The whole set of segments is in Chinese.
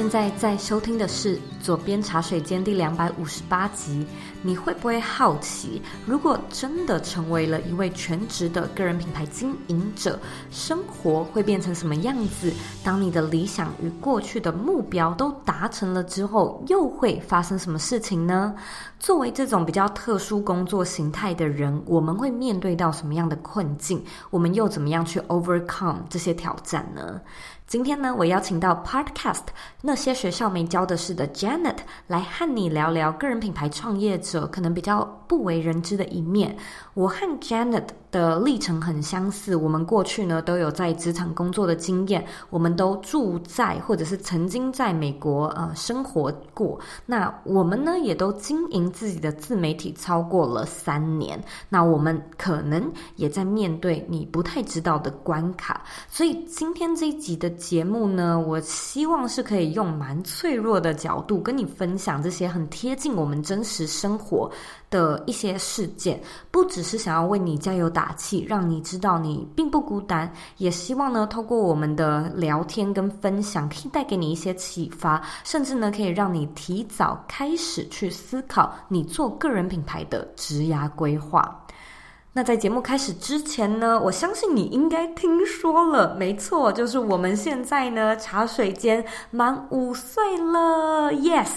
现在在收听的是《左边茶水间》第两百五十八集。你会不会好奇，如果真的成为了一位全职的个人品牌经营者，生活会变成什么样子？当你的理想与过去的目标都达成了之后，又会发生什么事情呢？作为这种比较特殊工作形态的人，我们会面对到什么样的困境？我们又怎么样去 overcome 这些挑战呢？今天呢，我邀请到 Podcast 那些学校没教的事的 Janet 来和你聊聊个人品牌创业者可能比较不为人知的一面。我和 Janet 的历程很相似，我们过去呢都有在职场工作的经验，我们都住在或者是曾经在美国呃生活过。那我们呢也都经营自己的自媒体超过了三年。那我们可能也在面对你不太知道的关卡，所以今天这一集的节目呢，我希望是可以用蛮脆弱的角度跟你分享这些很贴近我们真实生活的一些事件，不只是想要为你加油打气，让你知道你并不孤单，也希望呢，透过我们的聊天跟分享，可以带给你一些启发，甚至呢，可以让你提早开始去思考你做个人品牌的职涯规划。那在节目开始之前呢，我相信你应该听说了，没错，就是我们现在呢，茶水间满五岁了，yes。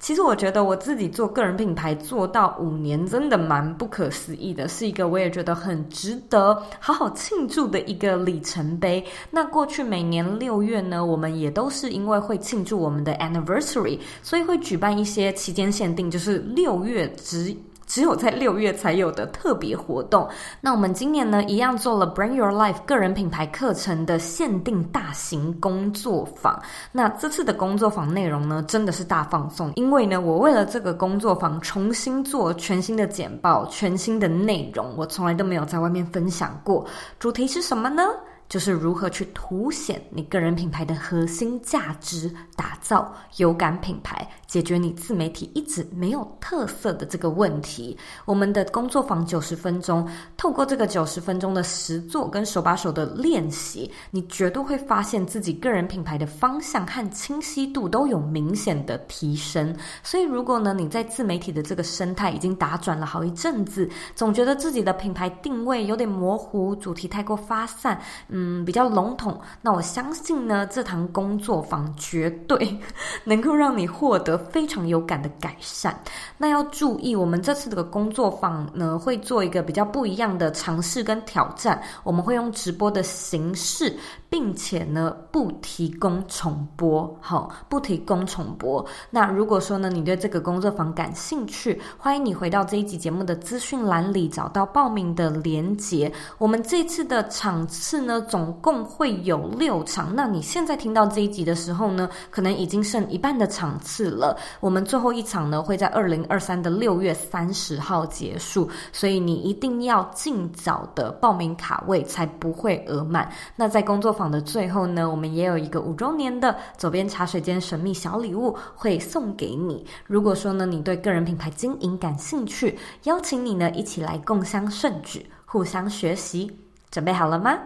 其实我觉得我自己做个人品牌做到五年，真的蛮不可思议的，是一个我也觉得很值得好好庆祝的一个里程碑。那过去每年六月呢，我们也都是因为会庆祝我们的 anniversary，所以会举办一些期间限定，就是六月之。只有在六月才有的特别活动。那我们今年呢，一样做了 Bring Your Life 个人品牌课程的限定大型工作坊。那这次的工作坊内容呢，真的是大放送，因为呢，我为了这个工作坊重新做全新的简报、全新的内容，我从来都没有在外面分享过。主题是什么呢？就是如何去凸显你个人品牌的核心价值，打造有感品牌，解决你自媒体一直没有特色的这个问题。我们的工作坊九十分钟，透过这个九十分钟的实作跟手把手的练习，你绝对会发现自己个人品牌的方向和清晰度都有明显的提升。所以，如果呢你在自媒体的这个生态已经打转了好一阵子，总觉得自己的品牌定位有点模糊，主题太过发散。嗯，比较笼统。那我相信呢，这堂工作坊绝对 能够让你获得非常有感的改善。那要注意，我们这次的工作坊呢，会做一个比较不一样的尝试跟挑战。我们会用直播的形式，并且呢，不提供重播。好，不提供重播。那如果说呢，你对这个工作坊感兴趣，欢迎你回到这一集节目的资讯栏里找到报名的连结。我们这次的场次呢，总共会有六场，那你现在听到这一集的时候呢，可能已经剩一半的场次了。我们最后一场呢，会在二零二三的六月三十号结束，所以你一定要尽早的报名卡位，才不会额满。那在工作坊的最后呢，我们也有一个五周年的左边茶水间神秘小礼物会送给你。如果说呢，你对个人品牌经营感兴趣，邀请你呢一起来共襄盛举，互相学习。准备好了吗？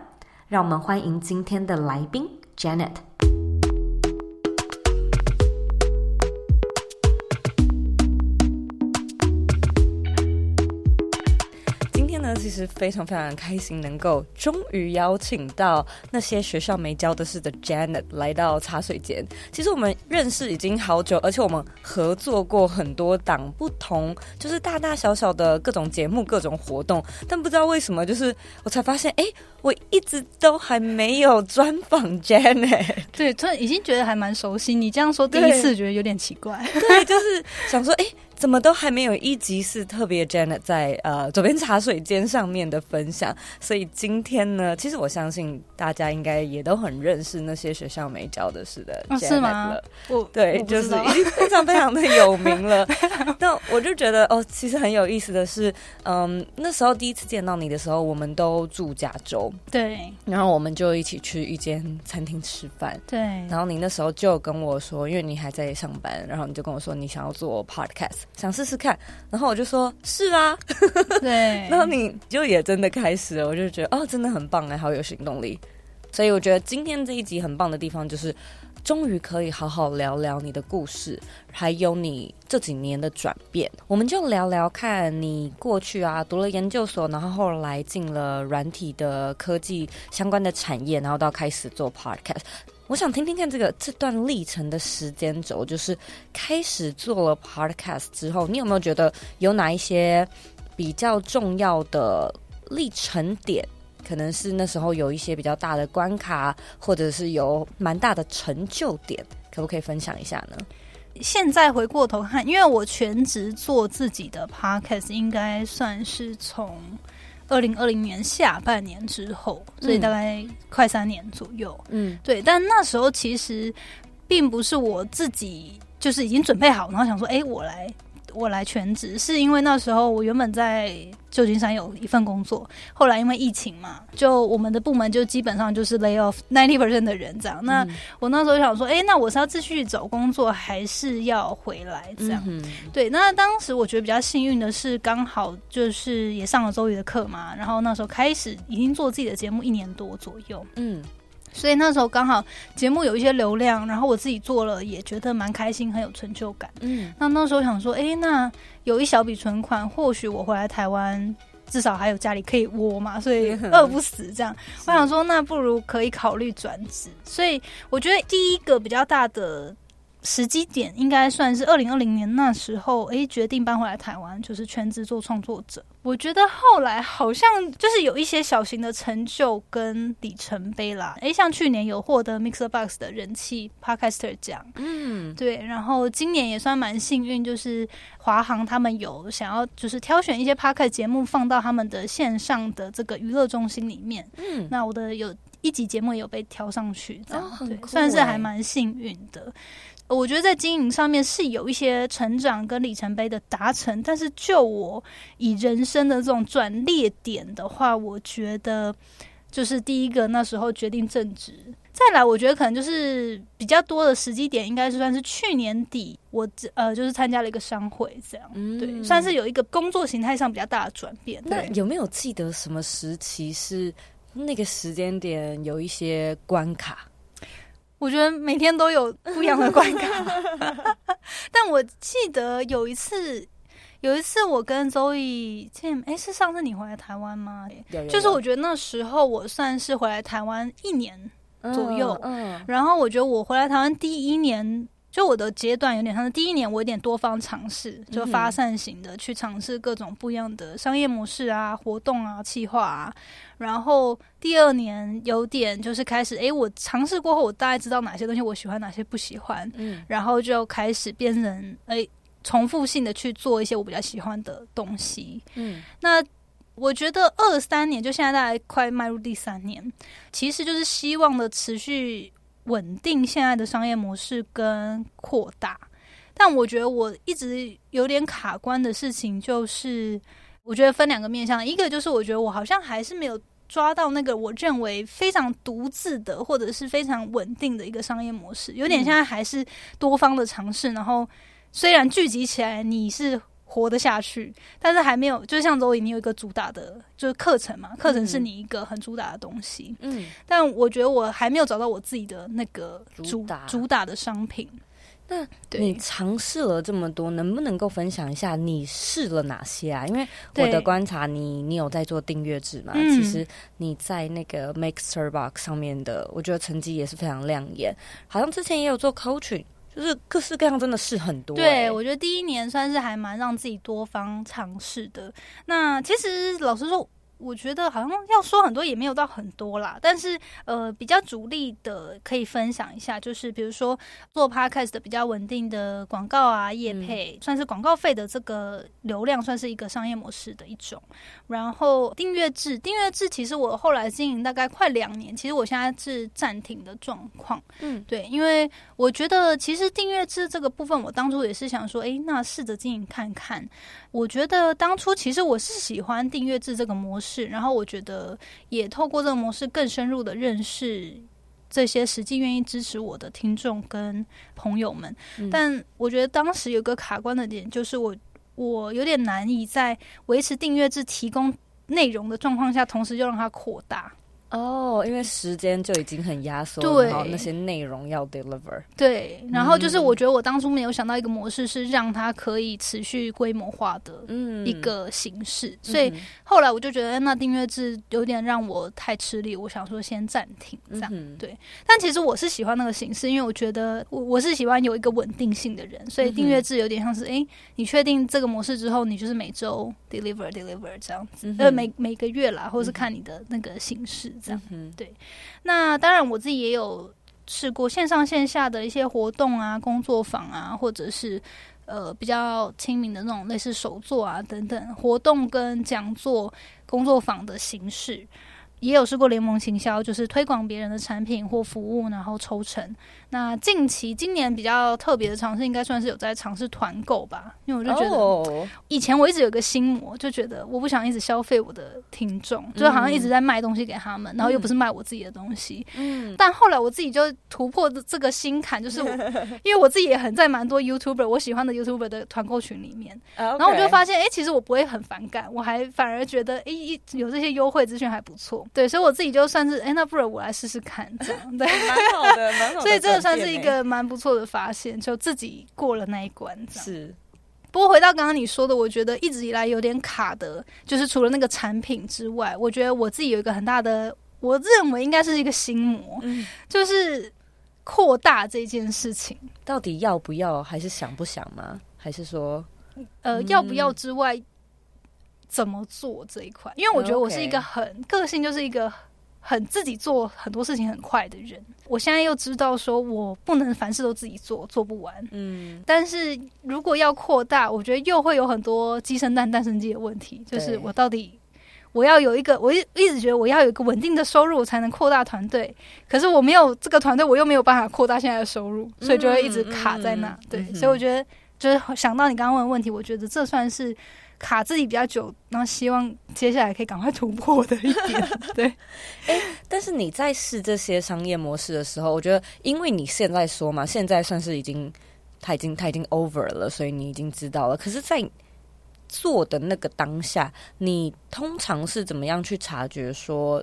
让我们欢迎今天的来宾 Janet。其实非常非常开心，能够终于邀请到那些学校没教的事的 Janet 来到茶水间。其实我们认识已经好久，而且我们合作过很多档不同，就是大大小小的各种节目、各种活动。但不知道为什么，就是我才发现，哎，我一直都还没有专访 Janet。对，突然已经觉得还蛮熟悉。你这样说，第一次觉得有点奇怪。对，对，就是想说，哎。怎么都还没有一集是特别 Janet 在呃左边茶水间上面的分享，所以今天呢，其实我相信大家应该也都很认识那些学校没教的事的 Janet 了。哦、对，就是已经非常非常的有名了。那我就觉得哦，其实很有意思的是，嗯，那时候第一次见到你的时候，我们都住加州，对，然后我们就一起去一间餐厅吃饭，对，然后你那时候就跟我说，因为你还在上班，然后你就跟我说你想要做 podcast。想试试看，然后我就说是啊，对，然后你就也真的开始了，我就觉得哦，真的很棒哎，好有行动力。所以我觉得今天这一集很棒的地方就是，终于可以好好聊聊你的故事，还有你这几年的转变。我们就聊聊看你过去啊，读了研究所，然后后来进了软体的科技相关的产业，然后到开始做 podcast。我想听听看这个这段历程的时间轴，就是开始做了 podcast 之后，你有没有觉得有哪一些比较重要的历程点？可能是那时候有一些比较大的关卡，或者是有蛮大的成就点，可不可以分享一下呢？现在回过头看，因为我全职做自己的 podcast，应该算是从。二零二零年下半年之后，所以大概快三年左右。嗯，对。但那时候其实并不是我自己，就是已经准备好，然后想说，哎、欸，我来。我来全职，是因为那时候我原本在旧金山有一份工作，后来因为疫情嘛，就我们的部门就基本上就是 lay off ninety percent 的人这样。那我那时候想说，哎、欸，那我是要继续找工作，还是要回来这样？嗯、对。那当时我觉得比较幸运的是，刚好就是也上了周瑜的课嘛，然后那时候开始已经做自己的节目一年多左右。嗯。所以那时候刚好节目有一些流量，然后我自己做了也觉得蛮开心，很有成就感。嗯，那那时候想说，哎，那有一小笔存款，或许我回来台湾至少还有家里可以窝嘛，所以 饿不死这样。我想说，那不如可以考虑转职。所以我觉得第一个比较大的。时机点应该算是二零二零年那时候，哎，决定搬回来台湾，就是全职做创作者。我觉得后来好像就是有一些小型的成就跟里程碑啦，诶，像去年有获得 MixerBox 的人气 Podcaster 奖，嗯，对，然后今年也算蛮幸运，就是华航他们有想要就是挑选一些 Podcast 节目放到他们的线上的这个娱乐中心里面，嗯，那我的有一集节目也有被挑上去，这样，哦，对，算是还蛮幸运的。我觉得在经营上面是有一些成长跟里程碑的达成，但是就我以人生的这种转捩点的话，我觉得就是第一个那时候决定正职，再来我觉得可能就是比较多的时机点，应该是算是去年底我呃就是参加了一个商会这样，嗯，对，算是有一个工作形态上比较大的转变。那有没有记得什么时期是那个时间点有一些关卡？我觉得每天都有 不一样的观感，但我记得有一次，有一次我跟周易见，哎，是上次你回来台湾吗？有有有。就是我觉得那时候我算是回来台湾一年左右，嗯，嗯，然后我觉得我回来台湾第一年。就我的阶段有点像是第一年，我有点多方尝试，就发散型的去尝试各种不一样的商业模式啊、活动啊、企划啊。然后第二年有点就是开始，诶，我尝试过后，我大概知道哪些东西我喜欢，哪些不喜欢。嗯，然后就开始变成诶，重复性的去做一些我比较喜欢的东西。嗯，那我觉得二三年就现在大概快迈入第三年，其实就是希望的持续。稳定现在的商业模式跟扩大，但我觉得我一直有点卡关的事情，就是我觉得分两个面向，一个就是我觉得我好像还是没有抓到那个我认为非常独自的或者是非常稳定的一个商业模式，有点现在还是多方的尝试，然后虽然聚集起来你是。活得下去，但是还没有，就像周颖，你有一个主打的，就是课程嘛，课程是你一个很主打的东西。嗯，但我觉得我还没有找到我自己的那个主主打，主打的商品。那你尝试了这么多，能不能够分享一下你试了哪些啊？因为我的观察你，你你有在做订阅制嘛？其实你在那个 MixerBox 上面的，我觉得成绩也是非常亮眼。好像之前也有做 coaching。就是各式各样，真的是很多欸。对，我觉得第一年算是还蛮让自己多方尝试的。那其实老实说，我觉得好像要说很多也没有到很多啦，但是呃，比较主力的可以分享一下，就是比如说做 podcast 的比较稳定的广告啊、业配，嗯、算是广告费的这个流量，算是一个商业模式的一种。然后订阅制，订阅制其实我后来经营大概快两年，其实我现在是暂停的状况。嗯，对，因为我觉得其实订阅制这个部分，我当初也是想说，哎，那试着经营看看。我觉得当初其实我是喜欢订阅制这个模式，然后我觉得也透过这个模式更深入的认识这些实际愿意支持我的听众跟朋友们。嗯。但我觉得当时有个卡关的点，就是我我有点难以在维持订阅制提供内容的状况下，同时又让它扩大。哦，oh, 因为时间就已经很压缩，对然后那些内容要 deliver。对，然后就是我觉得我当初没有想到一个模式是让它可以持续规模化的一个形式，嗯、所以后来我就觉得那订阅制有点让我太吃力，我想说先暂停这样。嗯、对，但其实我是喜欢那个形式，因为我觉得我我是喜欢有一个稳定性的人，所以订阅制有点像是，哎，你确定这个模式之后，你就是每周 deliver deliver 这样子，呃，每每个月啦，或是看你的那个形式。这样，嗯、对。那当然，我自己也有试过线上线下的一些活动啊、工作坊啊，或者是呃比较亲民的那种类似手作啊等等活动跟讲座、工作坊的形式。也有试过联盟行销，就是推广别人的产品或服务，然后抽成。那近期今年比较特别的尝试，应该算是有在尝试团购吧。因为我就觉得，以前我一直有个心魔，就觉得我不想一直消费我的听众，嗯、就好像一直在卖东西给他们，然后又不是卖我自己的东西。嗯。但后来我自己就突破这个心坎，就是我，因为我自己也很在蛮多 YouTuber 我喜欢的 YouTuber 的团购群里面，然后我就发现，哎、欸，其实我不会很反感，我还反而觉得，哎、欸，有这些优惠资讯还不错。对，所以我自己就算是，哎、欸，那不如我来试试看，这样对，蛮好的，蛮好的。所以这个。算是一个蛮不错的发现，就自己过了那一关。是，不过回到刚刚你说的，我觉得一直以来有点卡的，就是除了那个产品之外，我觉得我自己有一个很大的，我认为应该是一个心魔，嗯、就是扩大这件事情，到底要不要，还是想不想吗？还是说，呃，要不要之外，怎么做这一块？因为我觉得我是一个很.个性，就是一个。很自己做很多事情很快的人，我现在又知道说我不能凡事都自己做，做不完。嗯，但是如果要扩大，我觉得又会有很多鸡生蛋，蛋生鸡的问题。就是我到底我要有一个，我一一直觉得我要有一个稳定的收入，才能扩大团队。可是我没有这个团队，我又没有办法扩大现在的收入，所以就会一直卡在那。对，所以我觉得就是想到你刚刚问的问题，我觉得这算是。卡自己比较久，然后希望接下来可以赶快突破的一点。对，哎、欸，但是你在试这些商业模式的时候，我觉得，因为你现在说嘛，现在算是已经，他已经他已经 over 了，所以你已经知道了。可是，在做的那个当下，你通常是怎么样去察觉说，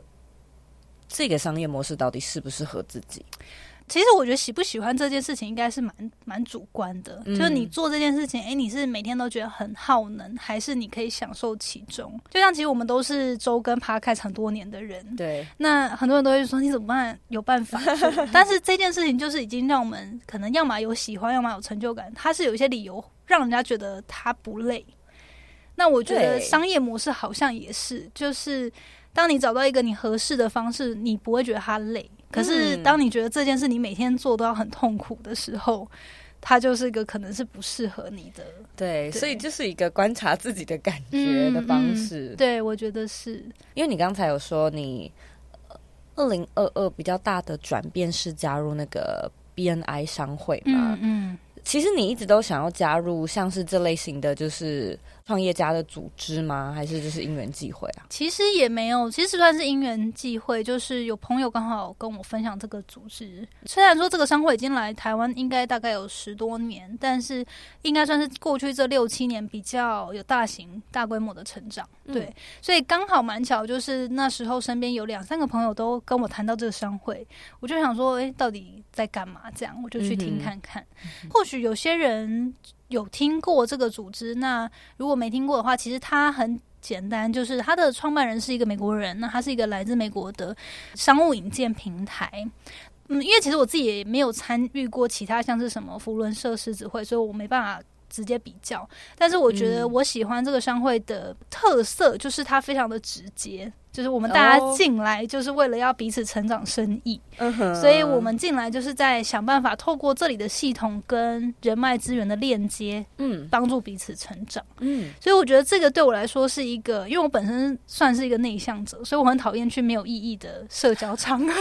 这个商业模式到底适不适合自己？其实我觉得喜不喜欢这件事情应该是蛮蛮主观的，嗯、就是你做这件事情，哎，你是每天都觉得很耗能，还是你可以享受其中？就像其实我们都是周更 Podcast 很多年的人，对，那很多人都会说你怎么办？有办法？但是这件事情就是已经让我们可能要么有喜欢，要么有成就感，它是有一些理由让人家觉得它不累。那我觉得商业模式好像也是，就是当你找到一个你合适的方式，你不会觉得它累。可是，当你觉得这件事你每天做都要很痛苦的时候，它就是一个可能是不适合你的。对，对，所以就是一个观察自己的感觉的方式。嗯嗯、对，我觉得是。因为你刚才有说，你二零二二比较大的转变是加入那个 BNI 商会嘛？嗯。嗯其实你一直都想要加入像是这类型的就是创业家的组织吗？还是就是因缘际会啊？其实也没有，其实算是因缘际会，就是有朋友刚好跟我分享这个组织。虽然说这个商会已经来台湾应该大概有十多年，但是应该算是过去这六七年比较有大型大规模的成长。对，嗯、所以刚好蛮巧，就是那时候身边有两三个朋友都跟我谈到这个商会，我就想说，哎，到底在干嘛？这样我就去听看看，嗯、或许。有些人有听过这个组织，那如果没听过的话，其实它很简单，就是它的创办人是一个美国人，那他是一个来自美国的商务引荐平台。嗯，因为其实我自己也没有参与过其他像是什么福伦社、狮子会，所以我没办法直接比较。但是我觉得我喜欢这个商会的特色，就是它非常的直接。就是我们大家进来，就是为了要彼此成长生意，嗯哼，所以我们进来就是在想办法透过这里的系统跟人脉资源的链接，嗯，帮助彼此成长，嗯，所以我觉得这个对我来说是一个，因为我本身算是一个内向者，所以我很讨厌去没有意义的社交场合。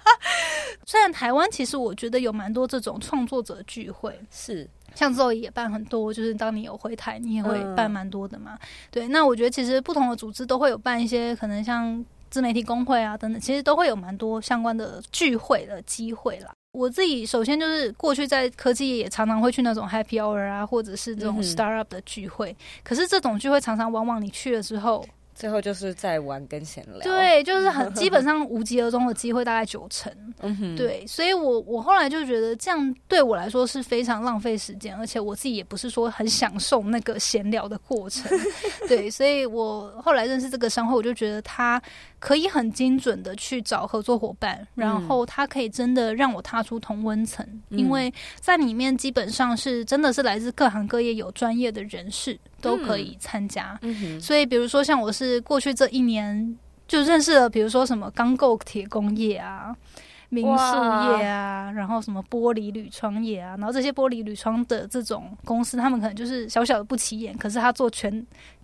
虽然台湾其实我觉得有蛮多这种创作者聚会，是。像之后也办很多，就是当你有回台，你也会办蛮多的嘛。嗯、对，那我觉得其实不同的组织都会有办一些，可能像自媒体工会啊等等，其实都会有蛮多相关的聚会的机会啦。我自己首先就是过去在科技业也常常会去那种 Happy Hour 啊，或者是这种 Startup 的聚会。嗯、可是这种聚会常常往往你去了之后。最后就是在玩跟闲聊，对，就是很 基本上无疾而终的机会大概九成，嗯哼，对，所以我我后来就觉得这样对我来说是非常浪费时间，而且我自己也不是说很享受那个闲聊的过程，对，所以我后来认识这个商会，我就觉得他可以很精准的去找合作伙伴，然后他可以真的让我踏出同温层，嗯、因为在里面基本上是真的是来自各行各业有专业的人士。都可以参加，所以比如说像我是过去这一年就认识了，比如说什么钢构铁工业啊、民宿业啊，然后什么玻璃铝窗业啊，然后这些玻璃铝窗的这种公司，他们可能就是小小的不起眼，可是他做全，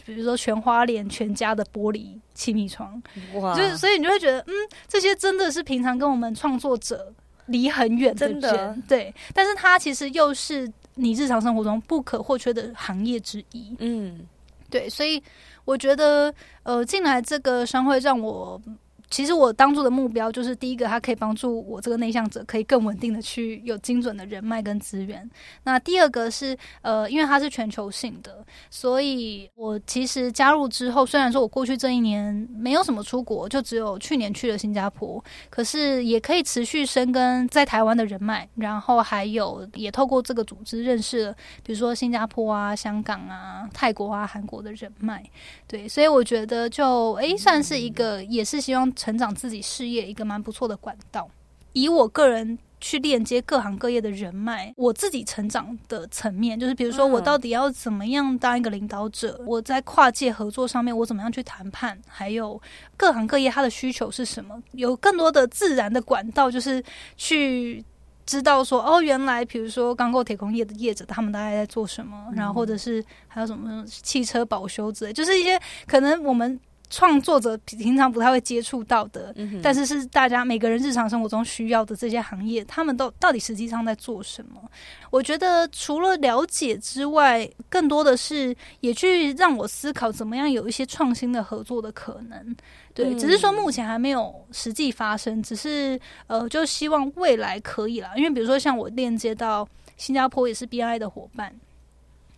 比如说全花莲全家的玻璃气密窗，哇。就是所以你就会觉得，嗯，这些真的是平常跟我们创作者离很远的人，真的。对，但是他其实又是。你日常生活中不可或缺的行业之一，嗯，对，所以我觉得，呃，进来这个商会让我。其实我当初的目标就是，第一个，它可以帮助我这个内向者可以更稳定的去有精准的人脉跟资源。那第二个是，呃，因为它是全球性的，所以我其实加入之后，虽然说我过去这一年没有什么出国，就只有去年去了新加坡，可是也可以持续深耕在台湾的人脉，然后还有也透过这个组织认识了，比如说新加坡啊、香港啊、泰国啊、韩国的人脉。对，所以我觉得就诶，算是一个，也是希望。成长自己事业一个蛮不错的管道，以我个人去链接各行各业的人脉，我自己成长的层面，就是比如说我到底要怎么样当一个领导者，我在跨界合作上面我怎么样去谈判，还有各行各业它的需求是什么，有更多的自然的管道，就是去知道说哦，原来比如说钢构铁工业的业者他们大概在做什么，然后或者是还有什么汽车保修之类，就是一些可能我们。创作者平常不太会接触到的，嗯、但是是大家每个人日常生活中需要的这些行业，他们都到底实际上在做什么？我觉得除了了解之外，更多的是也去让我思考怎么样有一些创新的合作的可能。对，只是说目前还没有实际发生，只是呃，就希望未来可以啦。因为比如说像我链接到新加坡也是 BNI 的伙伴。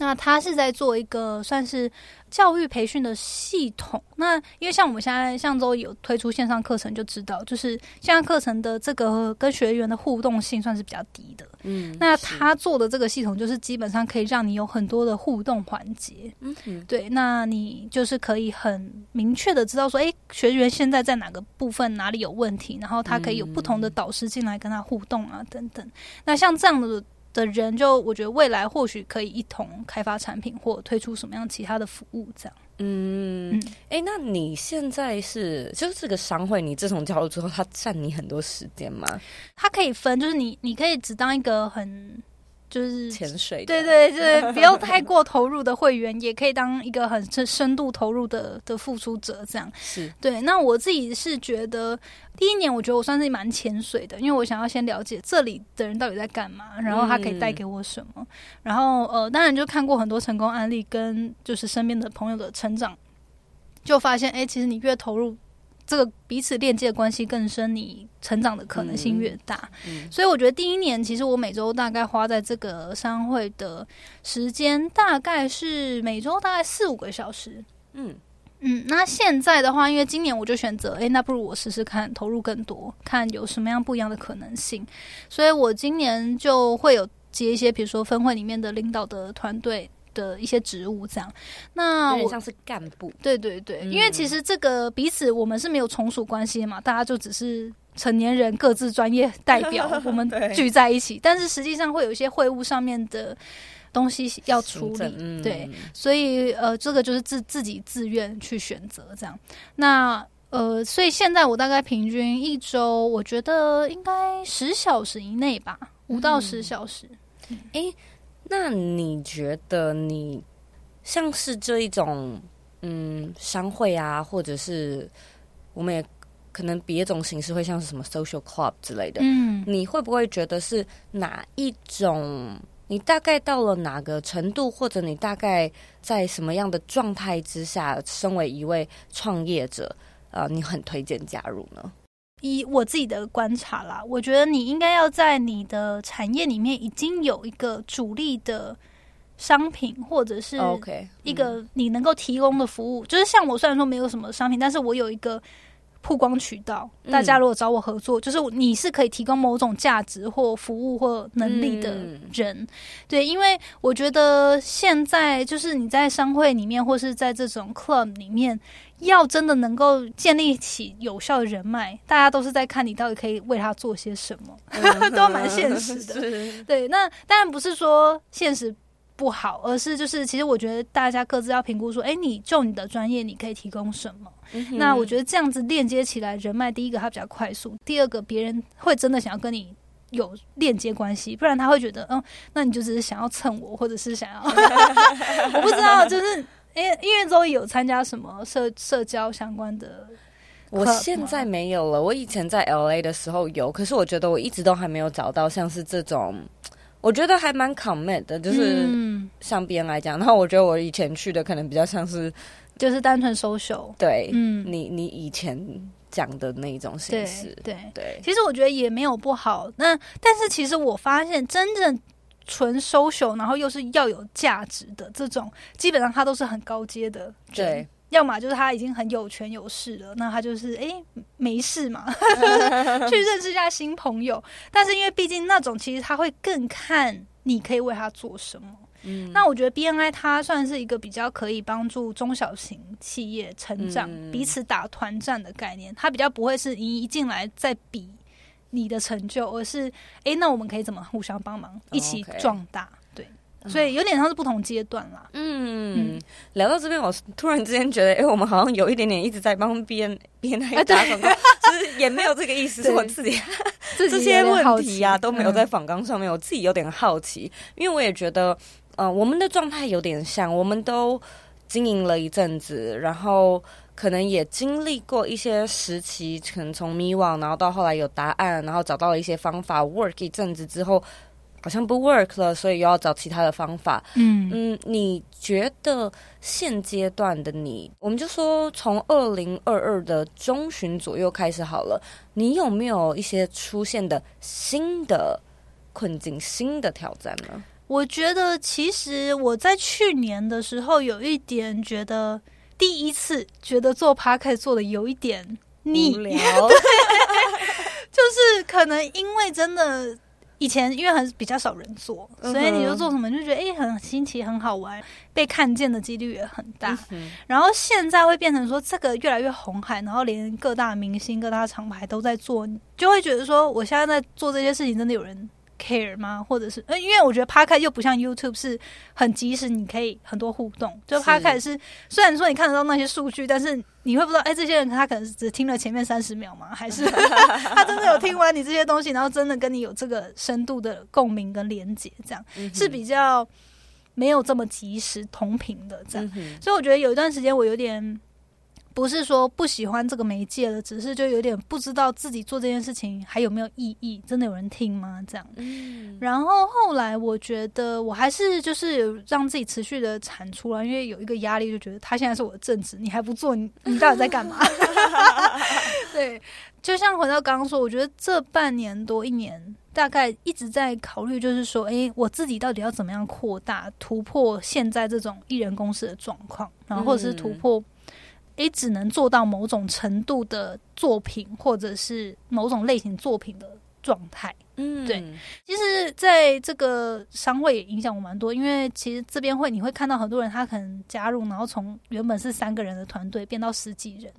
那他是在做一个算是教育培训的系统。那因为像我们现在上周有推出线上课程，就知道就是线上课程的这个跟学员的互动性算是比较低的。嗯，那他做的这个系统就是基本上可以让你有很多的互动环节。嗯哼，对，那你就是可以很明确的知道说，诶，学员现在在哪个部分哪里有问题，然后他可以有不同的导师进来跟他互动啊，等等。那像这样的。的人，就我觉得未来或许可以一同开发产品，或推出什么样其他的服务，这样。嗯，哎、那你现在是就是这个商会，你自从加入之后，它占你很多时间吗？它可以分，就是你你可以只当一个很。就是潜水，对对对，不要太过投入的会员，也可以当一个很深深度投入的的付出者，这样是对。那我自己是觉得，第一年我觉得我算是蛮潜水的，因为我想要先了解这里的人到底在干嘛，然后他可以带给我什么。嗯、然后呃，当然就看过很多成功案例，跟就是身边的朋友的成长，就发现，哎，其实你越投入。这个彼此链接的关系更深，你成长的可能性越大。嗯嗯、所以我觉得第一年，其实我每周大概花在这个商会的时间，大概是每周大概四五个小时。嗯嗯，那现在的话，因为今年我就选择，哎，那不如我试试看投入更多，看有什么样不一样的可能性。所以我今年就会有接一些，比如说分会里面的领导的团队。的一些职务，这样，那我像是干部，对对对，嗯、因为其实这个彼此我们是没有从属关系嘛，大家就只是成年人各自专业代表，我们聚在一起，但是实际上会有一些会务上面的东西要处理，嗯、对，所以呃，这个就是自自己自愿去选择这样。那呃，所以现在我大概平均一周，我觉得应该十小时以内吧，五到十小时。哎、嗯。欸，那你觉得你像是这一种嗯商会啊，或者是我们也可能别种形式会像是什么 social club 之类的，嗯，你会不会觉得是哪一种？你大概到了哪个程度，或者你大概在什么样的状态之下，身为一位创业者，呃，你很推荐加入呢？以我自己的观察啦，我觉得你应该要在你的产业里面已经有一个主力的商品，或者是一个你能够提供的服务。就是像我虽然说没有什么商品，但是我有一个。曝光渠道，大家如果找我合作，嗯、就是你是可以提供某种价值或服务或能力的人，嗯、对，因为我觉得现在就是你在商会里面或是在这种 club 里面，要真的能够建立起有效的人脉，大家都是在看你到底可以为他做些什么，嗯、都蛮现实的。对，那当然不是说现实不好，而是就是其实我觉得大家各自要评估说，哎，你就你的专业，你可以提供什么？嗯、那我觉得这样子链接起来人脉，第一个它比较快速，第二个别人会真的想要跟你有链接关系，不然他会觉得，嗯，那你就只是想要蹭我，或者是想要 我不知道，就是因为因为周一有参加什么社社交相关的，我现在没有了，我以前在 LA 的时候有，可是我觉得我一直都还没有找到像是这种。我觉得还蛮 commit 的，就是像别人来讲，嗯、然后我觉得我以前去的可能比较像是，就是单纯 social。对，嗯，你你以前讲的那一种形式，对对。对对其实我觉得也没有不好，那但是其实我发现真正纯 social，然后又是要有价值的这种，基本上他都是很高阶的。对。要么就是他已经很有权有势了，那他就是哎、欸、没事嘛，去认识一下新朋友。但是因为毕竟那种其实他会更看你可以为他做什么。嗯，那我觉得 BNI 它算是一个比较可以帮助中小型企业成长、嗯、彼此打团战的概念。它比较不会是你一进来再比你的成就，而是哎、欸、那我们可以怎么互相帮忙，一起壮大。Okay. 所以有点像是不同阶段啦。嗯，嗯聊到这边，我突然之间觉得，哎、欸，我们好像有一点点一直在帮 BNI 打广告，啊、就是也没有这个意思。是我自己 这些问题啊都没有在访纲上面，嗯、我自己有点好奇，因为我也觉得，呃，我们的状态有点像，我们都经营了一阵子，然后可能也经历过一些时期，可能从迷惘，然后到后来有答案，然后找到了一些方法，work 一阵子之后。好像不 work 了，所以又要找其他的方法。嗯嗯，你觉得现阶段的你，我们就说从二零二二的中旬左右开始好了，你有没有一些出现的新的困境、新的挑战呢？我觉得其实我在去年的时候有一点觉得，第一次觉得做 Podcast 做的有一点腻，无聊 就是可能因为真的。以前因为很比较少人做，所以你就做什么就觉得哎、欸、很新奇很好玩，被看见的几率也很大。然后现在会变成说这个越来越红海，然后连各大明星、各大厂牌都在做，就会觉得说我现在在做这些事情真的有人 care 吗？或者是，因为我觉得 Podcast 又不像 YouTube 是很及时，你可以很多互动。就 Podcast 是，是虽然说你看得到那些数据，但是你会不知道，哎、欸，这些人他可能只听了前面三十秒吗？还是 他真的有听完你这些东西，然后真的跟你有这个深度的共鸣跟连接，这样、嗯、是比较没有这么及时同频的这样。嗯、所以我觉得有一段时间我有点。不是说不喜欢这个媒介了，只是就有点不知道自己做这件事情还有没有意义，真的有人听吗？这样。嗯。然后后来我觉得我还是就是让自己持续的产出了，因为有一个压力，就觉得他现在是我的正职，你还不做，你你到底在干嘛？对，就像回到刚刚说，我觉得这半年多一年，大概一直在考虑，就是说，诶，我自己到底要怎么样扩大突破现在这种艺人公司的状况，然后或者是突破。嗯也只能做到某种程度的作品，或者是某种类型作品的状态。嗯，对。其实，在这个商会也影响我蛮多，因为其实这边会你会看到很多人，他可能加入，然后从原本是三个人的团队变到十几人。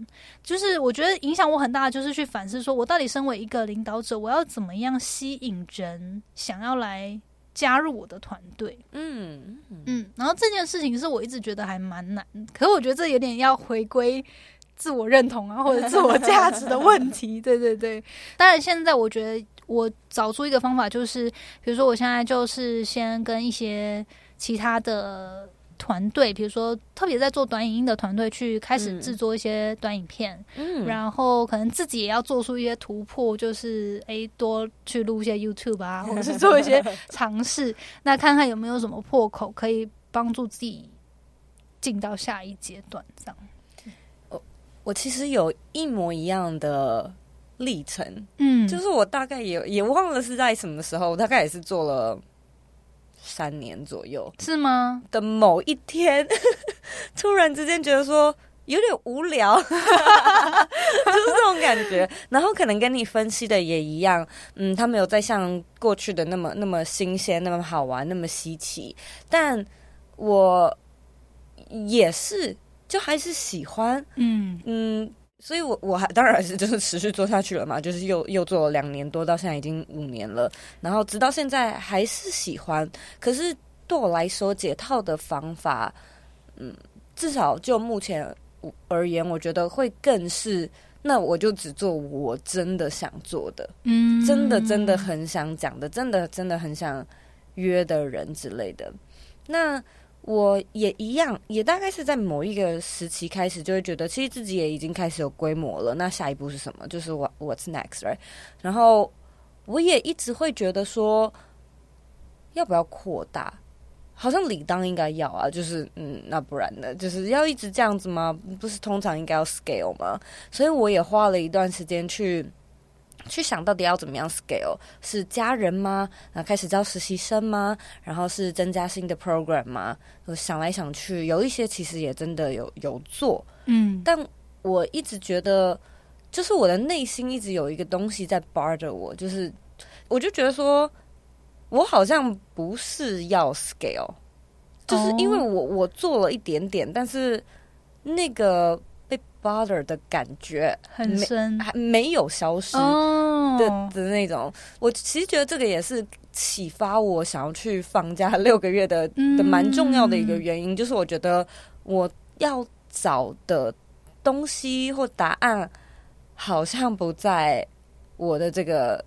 就是我觉得影响我很大，就是去反思说，我到底身为一个领导者，我要怎么样吸引人想要来加入我的团队？嗯嗯。然后这件事情是我一直觉得还蛮难，可是我觉得这有点要回归。自我认同啊，或者自我价值的问题，对对对。当然，现在我觉得我找出一个方法，就是比如说，我现在就是先跟一些其他的团队，比如说特别在做短影音的团队，去开始制作一些短影片，嗯，然后可能自己也要做出一些突破，就是诶，多去录一些 YouTube 啊，或者是做一些尝试，那看看有没有什么破口，可以帮助自己进到下一阶段，这样。我我其实有一模一样的历程，嗯，就是我大概也也忘了是在什么时候，我大概也是做了三年左右，是吗？的某一天，突然之间觉得说有点无聊，就是这种感觉。然后可能跟你分析的也一样，嗯，他没有再像过去的那么那么新鲜、那么好玩、那么稀奇，但我也是。就还是喜欢，嗯嗯，所以我我还当然是就是持续做下去了嘛，就是又又做了两年多，到现在已经五年了，然后直到现在还是喜欢。可是对我来说，解套的方法，嗯，至少就目前而言，我觉得会更是，那我就只做我真的想做的，嗯，真的真的很想讲的，真的真的很想约的人之类的，那。我也一样，也大概是在某一个时期开始，就会觉得其实自己也已经开始有规模了。那下一步是什么？就是我 What's next，right？然后我也一直会觉得说，要不要扩大？好像理当应该要啊。就是嗯，那不然呢？就是要一直这样子吗？不是通常应该要 scale 吗？所以我也花了一段时间去。去想到底要怎么样 scale？是加人吗？然后开始招实习生吗？然后是增加新的 program 吗？我想来想去，有一些其实也真的有有做，嗯，但我一直觉得，就是我的内心一直有一个东西在 bar 着我，就是我就觉得说，我好像不是要 scale，就是因为我我做了一点点，但是那个。Bother 的感觉很深，还没有消失的、oh. 的那种。我其实觉得这个也是启发我想要去放假 六个月的的蛮重要的一个原因，mm. 就是我觉得我要找的东西或答案好像不在我的这个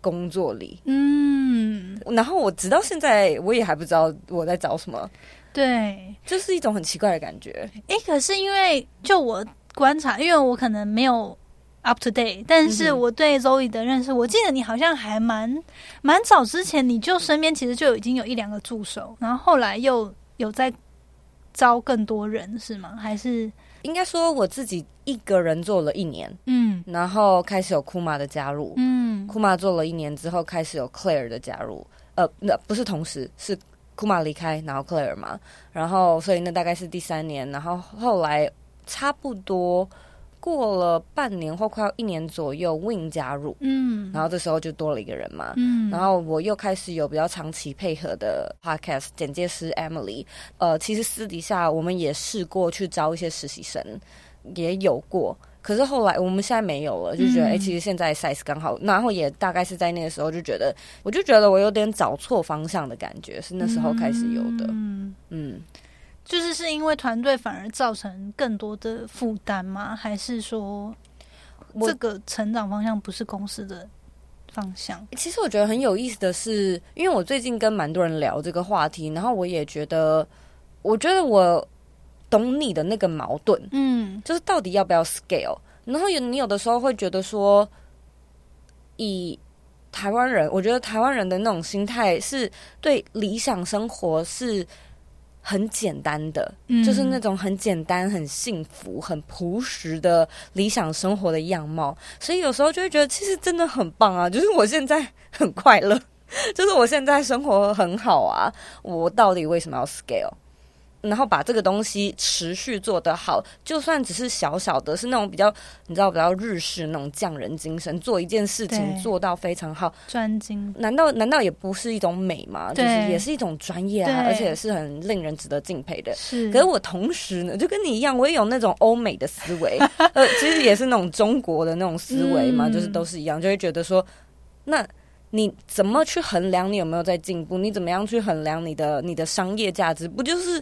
工作里。嗯，mm. 然后我直到现在我也还不知道我在找什么。对，就是一种很奇怪的感觉。哎，可是因为就我。观察，因为我可能没有 up to date，但是我对 Zoe 的认识，我记得你好像还蛮蛮早之前，你就身边其实就已经有一两个助手，然后后来又有在招更多人，是吗？还是？应该说我自己一个人做了一年，嗯，然后开始有 Kuma 的加入，嗯，Kuma 做了一年之后，开始有 Claire 的加入，呃，那不是同时，是 Kuma 离开，然后 Claire 嘛，然后所以那大概是第三年，然后后来。差不多过了半年或快要一年左右，Win 加入，嗯，然后这时候就多了一个人嘛，嗯，然后我又开始有比较长期配合的 Podcast 简介师 Emily，呃，其实私底下我们也试过去招一些实习生，也有过，可是后来我们现在没有了，就觉得哎、其实现在 size 刚好，然后也大概是在那个时候就觉得，我就觉得我有点找错方向的感觉，是那时候开始有的，嗯。嗯。就是是因为团队反而造成更多的负担吗？还是说这个成长方向不是公司的方向？其实我觉得很有意思的是，因为我最近跟蛮多人聊这个话题，然后我也觉得，我觉得我懂你的那个矛盾，嗯，就是到底要不要 scale？然后有你有的时候会觉得说，以台湾人，我觉得台湾人的那种心态是对理想生活是。很简单的，嗯、就是那种很简单、很幸福、很朴实的理想生活的样貌，所以有时候就会觉得其实真的很棒啊！就是我现在很快乐，就是我现在生活很好啊！我到底为什么要 scale？然后把这个东西持续做得好，就算只是小小的，是那种比较你知道比较日式那种匠人精神，做一件事情做到非常好，专精。难道难道也不是一种美吗？就是也是一种专业啊，而且是很令人值得敬佩的。是，可是我同时呢，就跟你一样，我也有那种欧美的思维，呃，其实也是那种中国的那种思维嘛，嗯、就是都是一样，就会觉得说，那你怎么去衡量你有没有在进步？你怎么样去衡量你的你的商业价值？不就是？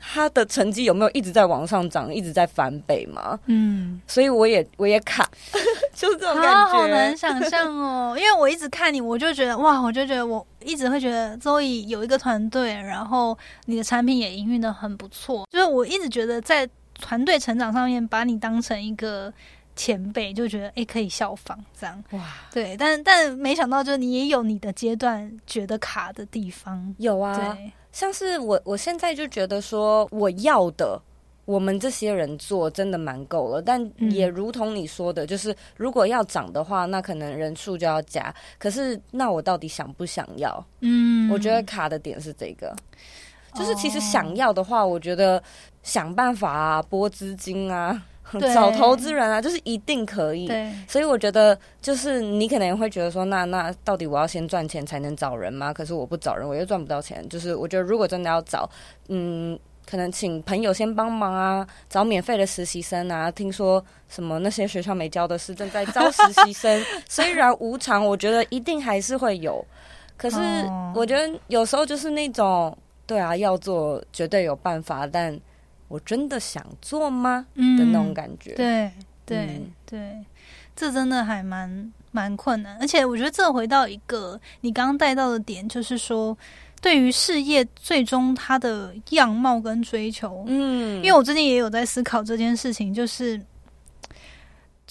他的成绩有没有一直在往上涨，一直在翻倍吗？嗯，所以我也我也卡，就是这种感觉，好，好难想象哦。因为我一直看你，我就觉得哇，我就觉得我一直会觉得 Zoe 有一个团队，然后你的产品也营运的很不错。就是我一直觉得在团队成长上面，把你当成一个前辈，就觉得哎，可以效仿这样。哇，对，但但没想到，就是你也有你的阶段觉得卡的地方。有啊。对。像是我，我现在就觉得说，我要的，我们这些人做真的蛮够了。但也如同你说的，就是如果要涨的话，那可能人数就要加。可是，那我到底想不想要？嗯，我觉得卡的点是这个，就是其实想要的话，我觉得想办法啊，拨资金啊。找投资人啊，就是一定可以。对，所以我觉得，就是你可能会觉得说，那那到底我要先赚钱才能找人吗？可是我不找人，我又赚不到钱。就是我觉得，如果真的要找，嗯，可能请朋友先帮忙啊，找免费的实习生啊。听说什么那些学校没教的是正在招实习生，虽然无偿，我觉得一定还是会有。可是我觉得有时候就是那种，对啊，要做绝对有办法，但。我真的想做吗？嗯、的那种感觉，对对、嗯、对，这真的还蛮蛮困难。而且我觉得这回到一个你刚刚带到的点，就是说对于事业最终它的样貌跟追求，嗯，因为我最近也有在思考这件事情，就是。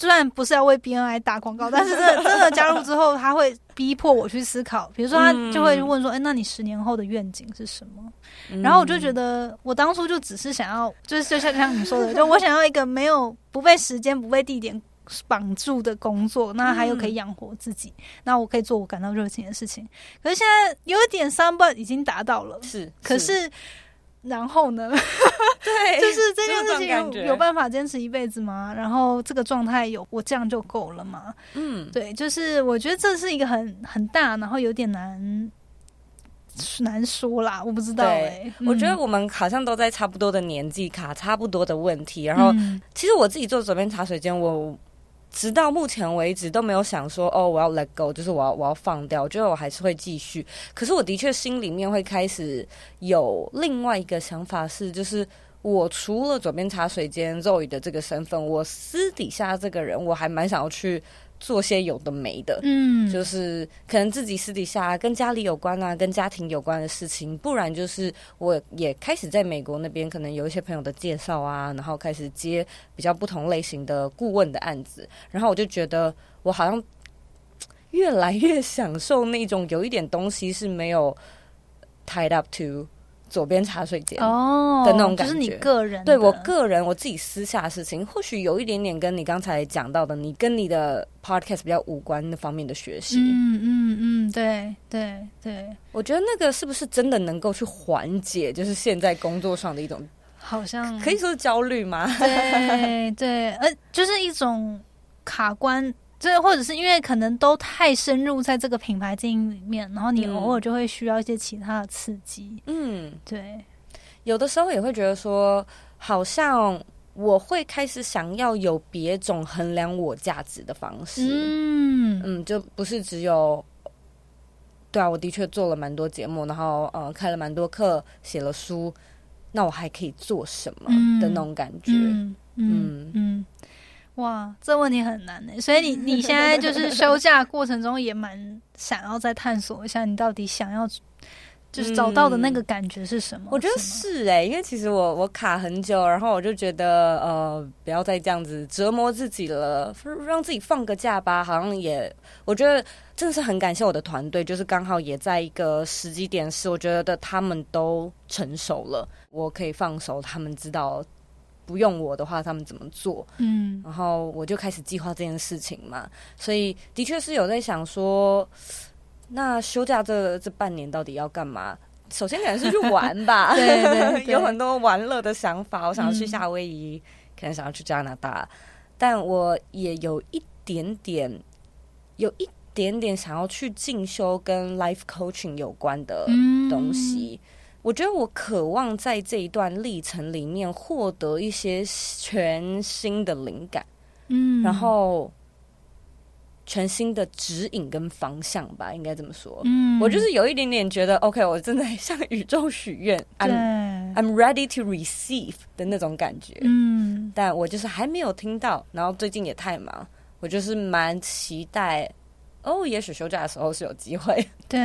虽然不是要为 BNI 打广告，但是真的真的加入之后，他会逼迫我去思考。比如说，他就会问说：“哎、欸，那你十年后的愿景是什么？”嗯、然后我就觉得，我当初就只是想要，就是就像像你说的，就我想要一个没有不被时间、不被地点绑住的工作，那还有可以养活自己，那我可以做我感到热情的事情。可是现在有一点 somebody 已经达到了，是，是可是。然后呢？对，就是这件事情有有办法坚持一辈子吗？然后这个状态有我这样就够了吗？嗯，对，就是我觉得这是一个很很大，然后有点难难说啦，我不知道哎、欸。我觉得我们好像都在差不多的年纪卡差不多的问题，然后、嗯、其实我自己做左边茶水间，我。直到目前为止都没有想说哦，我要 let go，就是我要我要放掉。我觉得我还是会继续。可是我的确心里面会开始有另外一个想法是，就是我除了左边茶水间肉语的这个身份，我私底下这个人，我还蛮想要去。做些有的没的，嗯，就是可能自己私底下跟家里有关啊，跟家庭有关的事情，不然就是我也开始在美国那边，可能有一些朋友的介绍啊，然后开始接比较不同类型的顾问的案子，然后我就觉得我好像越来越享受那种有一点东西是没有 tied up to。左边茶水间哦的那种感觉，就是你个人对我个人我自己私下的事情，或许有一点点跟你刚才讲到的，你跟你的 podcast 比较无关那方面的学习。嗯嗯嗯，对对对，我觉得那个是不是真的能够去缓解，就是现在工作上的一种，好像可以说是焦虑吗？对对，呃，就是一种卡关。这或者是因为可能都太深入在这个品牌经营里面，然后你偶尔就会需要一些其他的刺激。嗯，对，有的时候也会觉得说，好像我会开始想要有别种衡量我价值的方式。嗯嗯，就不是只有，对啊，我的确做了蛮多节目，然后呃开了蛮多课，写了书，那我还可以做什么的那种感觉？嗯嗯。嗯嗯哇，这问题很难呢。所以你 你现在就是休假过程中也蛮想要再探索一下，你到底想要就是找到的那个感觉是什么？我觉得是哎，因为其实我我卡很久，然后我就觉得呃，不要再这样子折磨自己了，让自己放个假吧。好像也我觉得真的是很感谢我的团队，就是刚好也在一个时机点，是我觉得他们都成熟了，我可以放手，他们知道。不用我的话，他们怎么做？嗯，然后我就开始计划这件事情嘛。所以的确是有在想说，那休假这这半年到底要干嘛？首先可能是去玩吧，对，对，对，有很多玩乐的想法。我想要去夏威夷，嗯、可能想要去加拿大，但我也有一点点，有一点点想要去进修跟 life coaching 有关的东西。嗯、我觉得我渴望在这一段历程里面获得一些全新的灵感，嗯，然后。全新的指引跟方向吧，应该这么说。嗯，我就是有一点点觉得，OK，我正在 向宇宙许愿，I'm I'm ready to receive 的那种感觉。嗯，但我就是还没有听到，然后最近也太忙，我就是蛮期待。哦，也许休假的时候是有机会。对，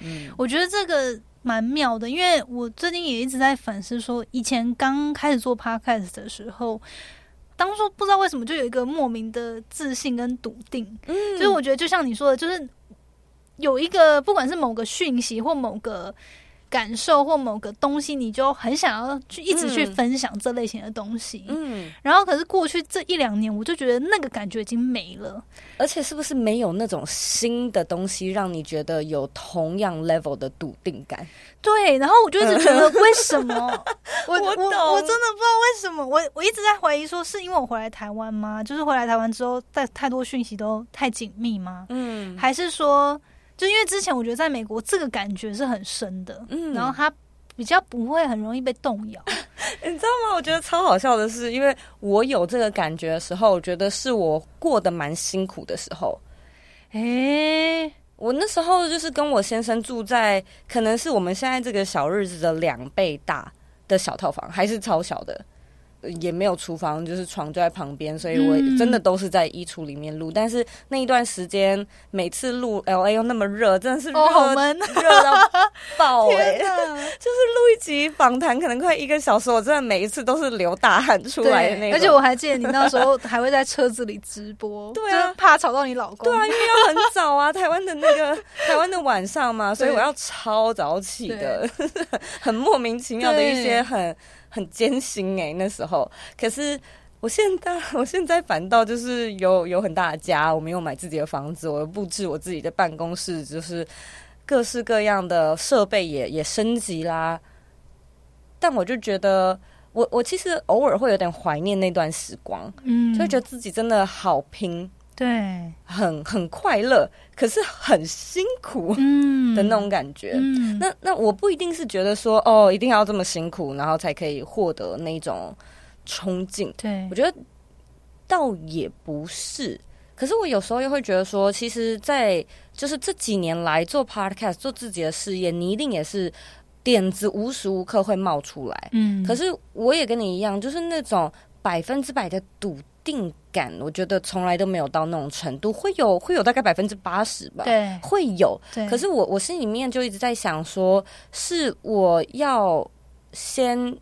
嗯，我觉得这个蛮妙的，因为我最近也一直在反思，说以前刚开始做 Podcast 的时候。当初不知道为什么就有一个莫名的自信跟笃定，嗯，所以我觉得就像你说的，就是有一个不管是某个讯息或某个。感受或某个东西，你就很想要去一直去分享这类型的东西。嗯，然后可是过去这一两年，我就觉得那个感觉已经没了。而且是不是没有那种新的东西让你觉得有同样 level 的笃定感？对，然后我就一直觉得为什么？我我我，我真的不知道为什么。我我一直在怀疑说，是因为我回来台湾吗？就是回来台湾之后，太太多讯息都太紧密吗？嗯，还是说？就因为之前我觉得在美国这个感觉是很深的，嗯，然后它比较不会很容易被动摇，你知道吗？我觉得超好笑的是，因为我有这个感觉的时候，我觉得是我过得蛮辛苦的时候。诶、欸，我那时候就是跟我先生住在可能是我们现在这个小日子的两倍大的小套房，还是超小的。也没有厨房，就是床就在旁边，所以我真的都是在衣橱里面录。嗯、但是那一段时间，每次录 LA 又那么热，真的是热热、哦、到爆 哎、欸！就是录一集访谈，可能快一个小时，我真的每一次都是流大汗出来的那个。而且我还记得你那时候还会在车子里直播，对啊，怕吵到你老公。对啊，因为要很早啊，台湾的那个台湾的晚上嘛，所以我要超早起的，很莫名其妙的一些很。很艰辛哎、欸，那时候。可是我现在，我现在反倒就是有有很大的家，我没有买自己的房子，我布置我自己的办公室，就是各式各样的设备也也升级啦。但我就觉得我，我我其实偶尔会有点怀念那段时光，嗯，就会觉得自己真的好拼。对，很很快乐，可是很辛苦，嗯 的那种感觉。嗯，那那我不一定是觉得说哦，一定要这么辛苦，然后才可以获得那种冲劲。对，我觉得倒也不是。可是我有时候又会觉得说，其实，在就是这几年来做 podcast 做自己的事业，你一定也是点子无时无刻会冒出来。嗯，可是我也跟你一样，就是那种百分之百的笃定感，我觉得从来都没有到那种程度，会有会有大概百分之八十吧，对，会有。对，可是我我心里面就一直在想说，是我要先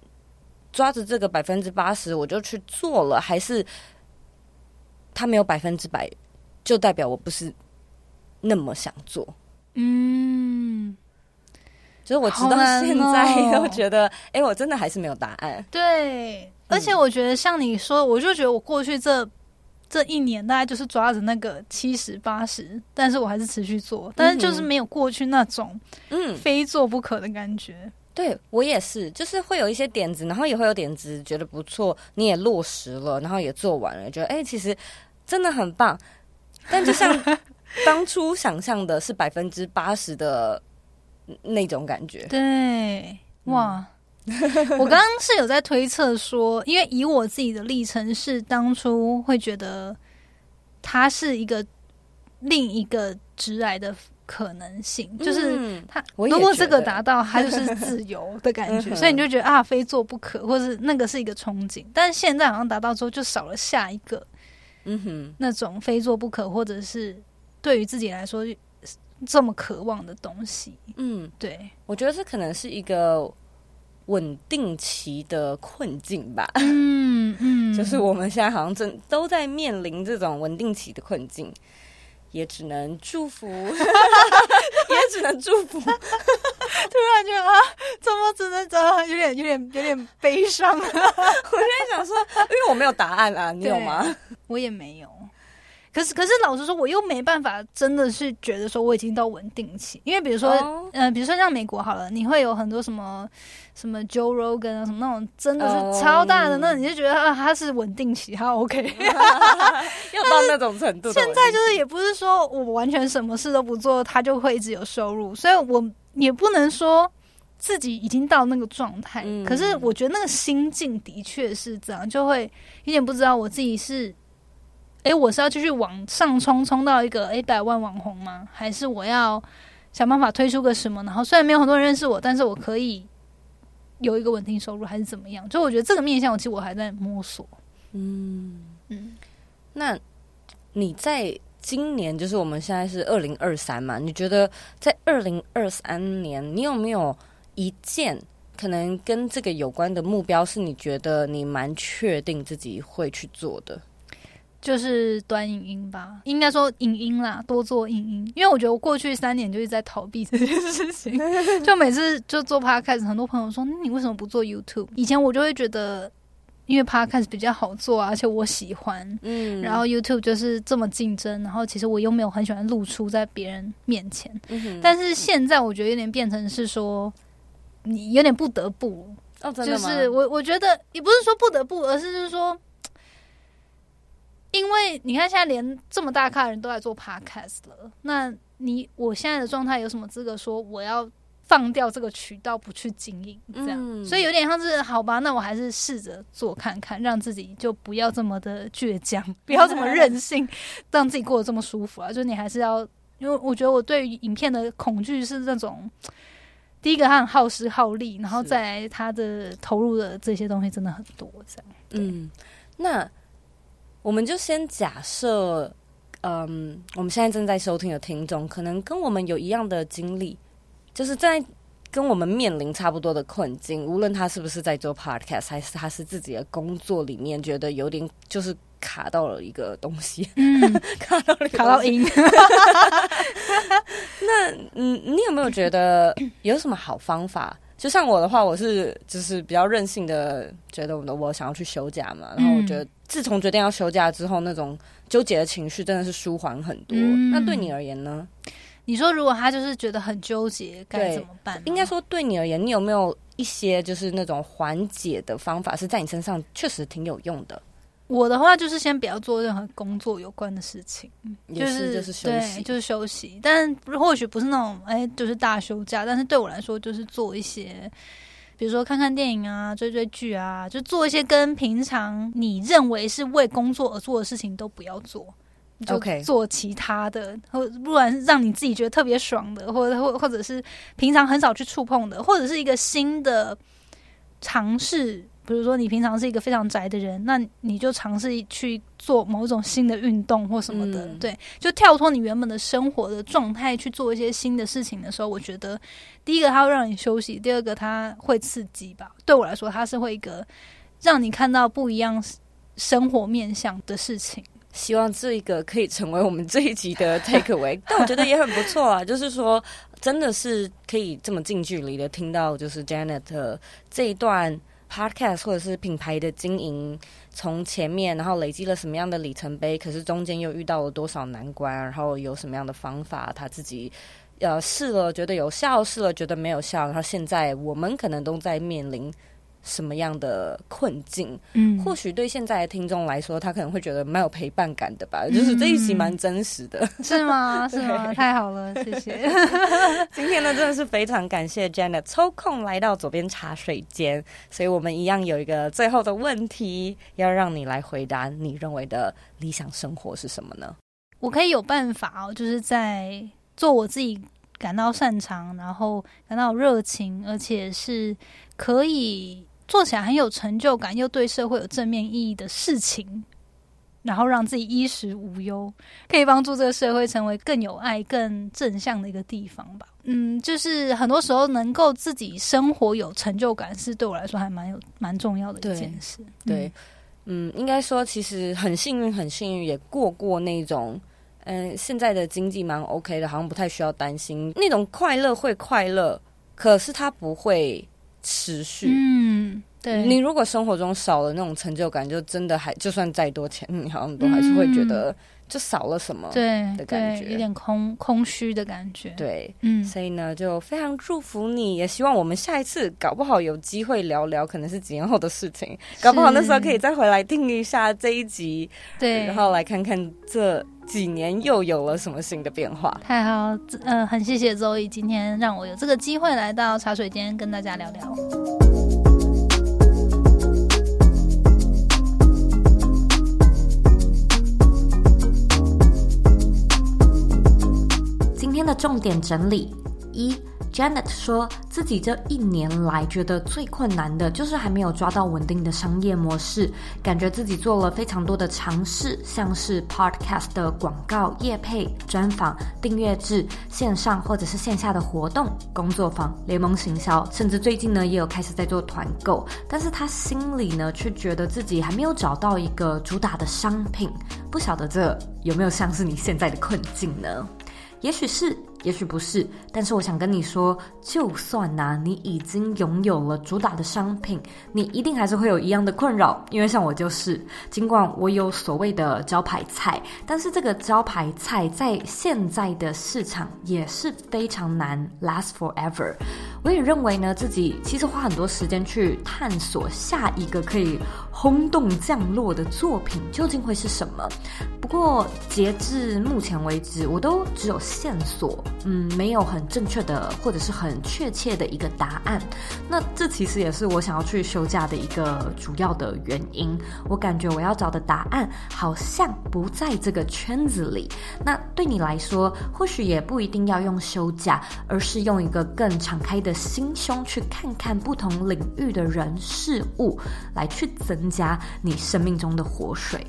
抓着这个百分之八十我就去做了，还是他没有百分之百，就代表我不是那么想做？嗯，所以我直到现在 都觉得，哎、哦欸，我真的还是没有答案。对。而且我觉得像你说，我就觉得我过去这这一年大概就是抓着那个七十八十，但是我还是持续做，但是就是没有过去那种嗯非做不可的感觉。嗯、对我也是，就是会有一些点子，然后也会有点子觉得不错，你也落实了，然后也做完了，觉得哎、欸，其实真的很棒。但就像 当初想象的是百分之八十的那种感觉，对，哇。嗯 我刚刚是有在推测说，因为以我自己的历程是当初会觉得他是一个另一个直癌的可能性，就是他如果这个达到，他就是自由的感觉，所以你就觉得啊，非做不可，或是那个是一个憧憬。但是现在好像达到之后，就少了下一个，嗯哼，那种非做不可，或者是对于自己来说这么渴望的东西。嗯，对，我觉得这可能是一个。稳定期的困境吧，嗯嗯，就是我们现在好像正都在面临这种稳定期的困境，也只能祝福，也只能祝福。突然觉得啊，怎么只能这样？有点有点有点悲伤啊！我在想说，因为我没有答案啊，你有吗？我也没有。可是可是老实说，我又没办法，真的是觉得说我已经到稳定期，因为比如说，嗯、呃，比如说像美国好了，你会有很多什么什么 Joe Rogan 啊，什么那种真的是超大的，那你就觉得啊，他是稳定期，他 OK，要到那种程度。现在就是也不是说我完全什么事都不做，他就会一直有收入，所以我也不能说自己已经到那个状态。嗯、可是我觉得那个心境的确是这样，就会有点不知道我自己是。哎，我是要继续往上冲，冲到一个一百万网红吗？还是我要想办法推出个什么？然后虽然没有很多人认识我，但是我可以有一个稳定收入，还是怎么样？就我觉得这个面向，其实我还在摸索。嗯嗯，那你在今年，就是我们现在是二零二三嘛？你觉得在二零二三年，你有没有一件可能跟这个有关的目标，是你觉得你蛮确定自己会去做的？就是短影音吧，应该说影音啦，多做影音。因为我觉得我过去三年就一直在逃避这件事情，就每次就做 Podcast，很多朋友说，你为什么不做 YouTube？以前我就会觉得，因为 Podcast 比较好做啊，而且我喜欢，嗯，然后 YouTube 就是这么竞争，然后其实我又没有很喜欢露出在别人面前，嗯，但是现在我觉得有点变成是说，你有点不得不，哦？就是我我觉得也不是说不得不，而是就是说。因为你看，现在连这么大咖的人都在做 podcast 了，那你我现在的状态有什么资格说我要放掉这个渠道不去经营？这样，嗯、所以有点像是好吧，那我还是试着做看看，让自己就不要这么的倔强，不要这么任性，让自己过得这么舒服啊！就是你还是要，因为我觉得我对于影片的恐惧是那种，第一个它很耗时耗力，然后再来它的投入的这些东西真的很多，这样。嗯，那。我们就先假设，嗯，我们现在正在收听的听众，可能跟我们有一样的经历，就是在跟我们面临差不多的困境。无论他是不是在做 podcast，还是他是自己的工作里面觉得有点就是卡到了一个东西，嗯、卡到了卡到音。那嗯，你有没有觉得有什么好方法？就像我的话，我是就是比较任性的，觉得我我想要去休假嘛。然后我觉得，自从决定要休假之后，那种纠结的情绪真的是舒缓很多。嗯、那对你而言呢？你说，如果他就是觉得很纠结，该怎么办？应该说，对你而言，你有没有一些就是那种缓解的方法，是在你身上确实挺有用的？我的话就是先不要做任何工作有关的事情，也是就是休息，对，就是休息。但或许不是那种哎，就是大休假。但是对我来说，就是做一些，比如说看看电影啊，追追剧啊，就做一些跟平常你认为是为工作而做的事情都不要做。OK，做其他的，或不然让你自己觉得特别爽的，或者或或者是平常很少去触碰的，或者是一个新的尝试。比如说，你平常是一个非常宅的人，那你就尝试去做某种新的运动或什么的，嗯、对，就跳脱你原本的生活的状态去做一些新的事情的时候，我觉得第一个它会让你休息，第二个它会刺激吧。对我来说，它是会一个让你看到不一样生活面向的事情。希望这一个可以成为我们这一集的 take away，但我觉得也很不错啊。就是说，真的是可以这么近距离的听到，就是 Janet 这一段。Podcast 或者是品牌的经营，从前面然后累积了什么样的里程碑，可是中间又遇到了多少难关，然后有什么样的方法，他自己呃试了觉得有效，试了觉得没有效，然后现在我们可能都在面临。什么样的困境？嗯，或许对现在的听众来说，他可能会觉得蛮有陪伴感的吧。嗯、就是这一集蛮真实的，是吗？是吗？太好了，谢谢。今天呢，真的是非常感谢 Janet 抽空来到左边茶水间，所以我们一样有一个最后的问题，要让你来回答。你认为的理想生活是什么呢？我可以有办法哦，就是在做我自己感到擅长，然后感到热情，而且是可以。做起来很有成就感，又对社会有正面意义的事情，然后让自己衣食无忧，可以帮助这个社会成为更有爱、更正向的一个地方吧。嗯，就是很多时候能够自己生活有成就感，是对我来说还蛮有蛮重要的一件事。对，对嗯，应该说其实很幸运，很幸运也过过那种，嗯，现在的经济蛮 OK 的，好像不太需要担心那种快乐会快乐，可是它不会。持续，嗯，对，你如果生活中少了那种成就感，就真的还就算再多钱，你好像都还是会觉得。就少了什么对的感觉，有点空空虚的感觉。对，嗯，所以呢，就非常祝福你，也希望我们下一次搞不好有机会聊聊，可能是几年后的事情，搞不好那时候可以再回来听一下这一集，对，然后来看看这几年又有了什么新的变化。太好，呃，很谢谢 Zoe 今天让我有这个机会来到茶水间跟大家聊聊。重点整理一，Janet 说自己这一年来觉得最困难的就是还没有抓到稳定的商业模式，感觉自己做了非常多的尝试，像是 Podcast 的广告、业配、专访、订阅制、线上或者是线下的活动、工作坊、联盟行销，甚至最近呢也有开始在做团购，但是他心里呢却觉得自己还没有找到一个主打的商品，不晓得这有没有像是你现在的困境呢？也许是。也许不是，但是我想跟你说，就算呐、你已经拥有了主打的商品，你一定还是会有一样的困扰。因为像我就是，尽管我有所谓的招牌菜，但是这个招牌菜在现在的市场也是非常难 last forever。我也认为呢，自己其实花很多时间去探索下一个可以轰动降落的作品究竟会是什么。不过截至目前为止，我都只有线索。嗯，没有很正确的或者是很确切的一个答案。那这其实也是我想要去休假的一个主要的原因。我感觉我要找的答案好像不在这个圈子里。那对你来说，或许也不一定要用休假，而是用一个更敞开的心胸去看看不同领域的人事物，来去增加你生命中的活水。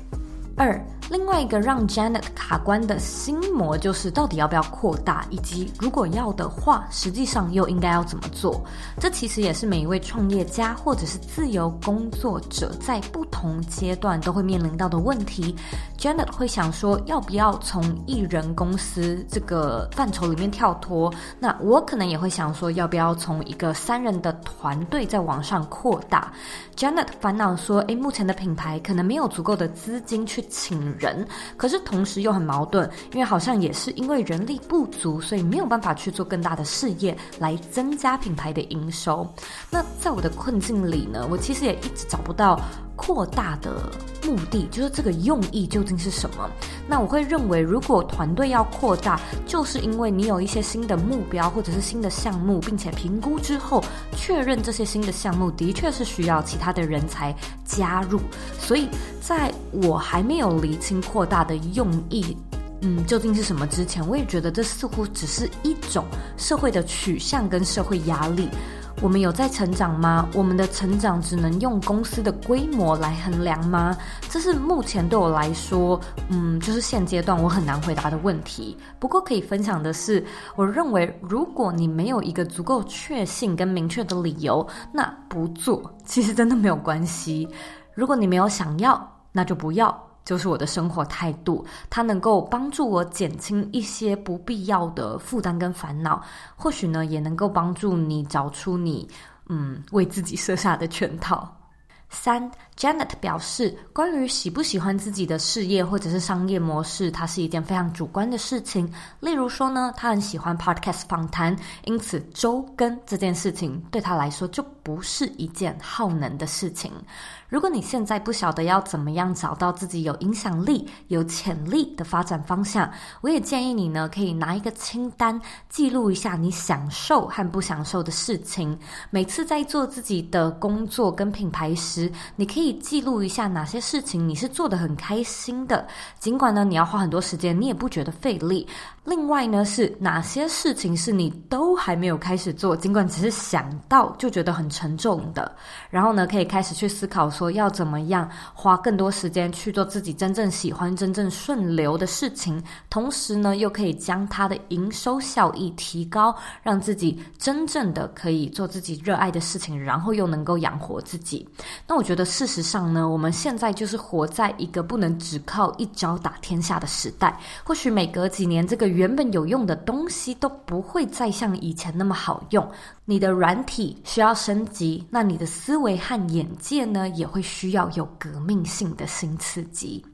二，另外一个让 Janet 卡关的心魔就是到底要不要扩大，以及如果要的话，实际上又应该要怎么做？这其实也是每一位创业家或者是自由工作者在不同阶段都会面临到的问题。Janet 会想说，要不要从艺人公司这个范畴里面跳脱？那我可能也会想说，要不要从一个三人的团队再往上扩大？Janet 烦恼说，诶，目前的品牌可能没有足够的资金去。请人，可是同时又很矛盾，因为好像也是因为人力不足，所以没有办法去做更大的事业来增加品牌的营收。那在我的困境里呢，我其实也一直找不到扩大的目的，就是这个用意究竟是什么？那我会认为，如果团队要扩大，就是因为你有一些新的目标或者是新的项目，并且评估之后确认这些新的项目的确是需要其他的人才加入，所以在我还没有理清扩大的用意，嗯，究竟是什么之前，我也觉得这似乎只是一种社会的取向跟社会压力。我们有在成长吗？我们的成长只能用公司的规模来衡量吗？这是目前对我来说，嗯，就是现阶段我很难回答的问题。不过可以分享的是，我认为如果你没有一个足够确信跟明确的理由，那不做其实真的没有关系。如果你没有想要，那就不要。就是我的生活态度，它能够帮助我减轻一些不必要的负担跟烦恼，或许呢，也能够帮助你找出你嗯为自己设下的圈套。三，Janet 表示，关于喜不喜欢自己的事业或者是商业模式，它是一件非常主观的事情。例如说呢，他很喜欢 Podcast 访谈，因此周更这件事情对他来说就不是一件耗能的事情。如果你现在不晓得要怎么样找到自己有影响力、有潜力的发展方向，我也建议你呢，可以拿一个清单，记录一下你享受和不享受的事情。每次在做自己的工作跟品牌时，你可以记录一下哪些事情你是做的很开心的，尽管呢，你要花很多时间，你也不觉得费力。另外呢，是哪些事情是你都还没有开始做，尽管只是想到就觉得很沉重的。然后呢，可以开始去思考说要怎么样花更多时间去做自己真正喜欢、真正顺流的事情，同时呢，又可以将它的营收效益提高，让自己真正的可以做自己热爱的事情，然后又能够养活自己。那我觉得事实上呢，我们现在就是活在一个不能只靠一招打天下的时代。或许每隔几年这个。原本有用的东西都不会再像以前那么好用。你的软体需要升级，那你的思维和眼界呢，也会需要有革命性的新刺激。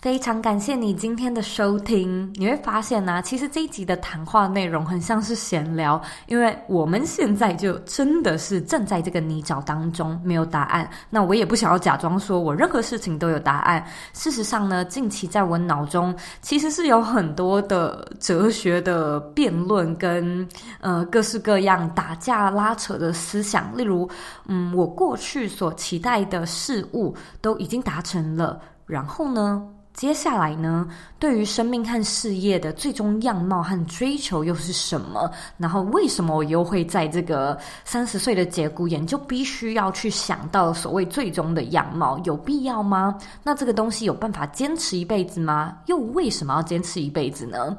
非常感谢你今天的收听。你会发现呢、其实这一集的谈话内容很像是闲聊，因为我们现在就真的是正在这个泥沼当中，没有答案。那我也不想要假装说我任何事情都有答案。事实上呢，近期在我脑中其实是有很多的哲学的辩论跟呃各式各样打架拉扯的思想。例如，嗯，我过去所期待的事物都已经达成了，然后呢？接下来呢，对于生命和事业的最终样貌和追求又是什么？然后为什么我又会在这个三十岁的节骨眼就必须要去想到所谓最终的样貌？有必要吗？那这个东西有办法坚持一辈子吗？又为什么要坚持一辈子呢？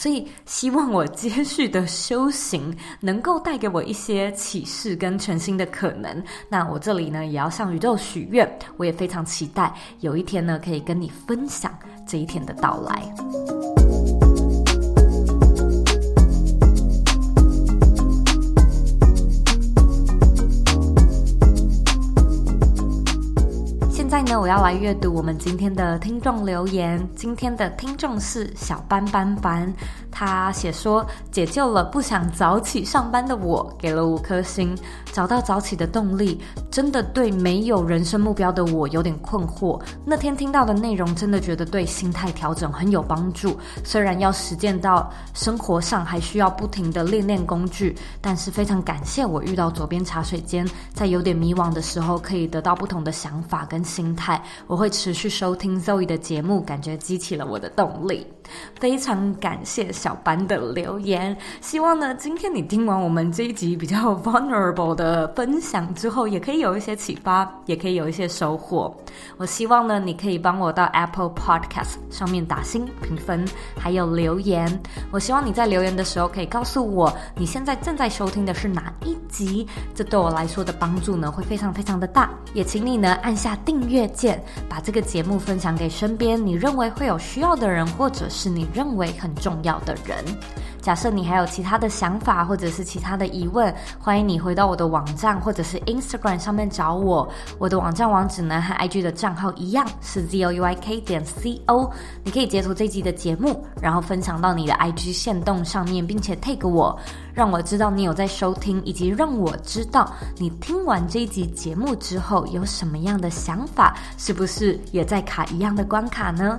所以希望我接续的修行能够带给我一些启示跟全新的可能。那我这里呢，也要向宇宙许愿，我也非常期待有一天呢，可以跟你分享这一天的到来。现在呢，我要来阅读我们今天的听众留言。今天的听众是小班班班，他写说解救了不想早起上班的我，给了五颗星。找到早起的动力，真的对没有人生目标的我有点困惑。那天听到的内容，真的觉得对心态调整很有帮助。虽然要实践到生活上，还需要不停的练练工具，但是非常感谢我遇到左边茶水间，在有点迷惘的时候，可以得到不同的想法跟心态，我会持续收听 Zoe 的节目，感觉激起了我的动力。非常感谢小班的留言，希望呢，今天你听完我们这一集比较 vulnerable 的分享之后，也可以有一些启发，也可以有一些收获。我希望呢，你可以帮我到 Apple Podcast 上面打星评分，还有留言。我希望你在留言的时候可以告诉我，你现在正在收听的是哪一集，这对我来说的帮助呢，会非常非常的大。也请你呢按下订阅键，把这个节目分享给身边你认为会有需要的人，或者是。是你认为很重要的人。假设你还有其他的想法，或者是其他的疑问，欢迎你回到我的网站或者是 Instagram 上面找我。我的网站网址呢和 IG 的账号一样是 zo uyk 点 co。你可以截图这集的节目，然后分享到你的 IG 线动上面，并且 tag 我，让我知道你有在收听，以及让我知道你听完这一集节目之后有什么样的想法，是不是也在卡一样的关卡呢？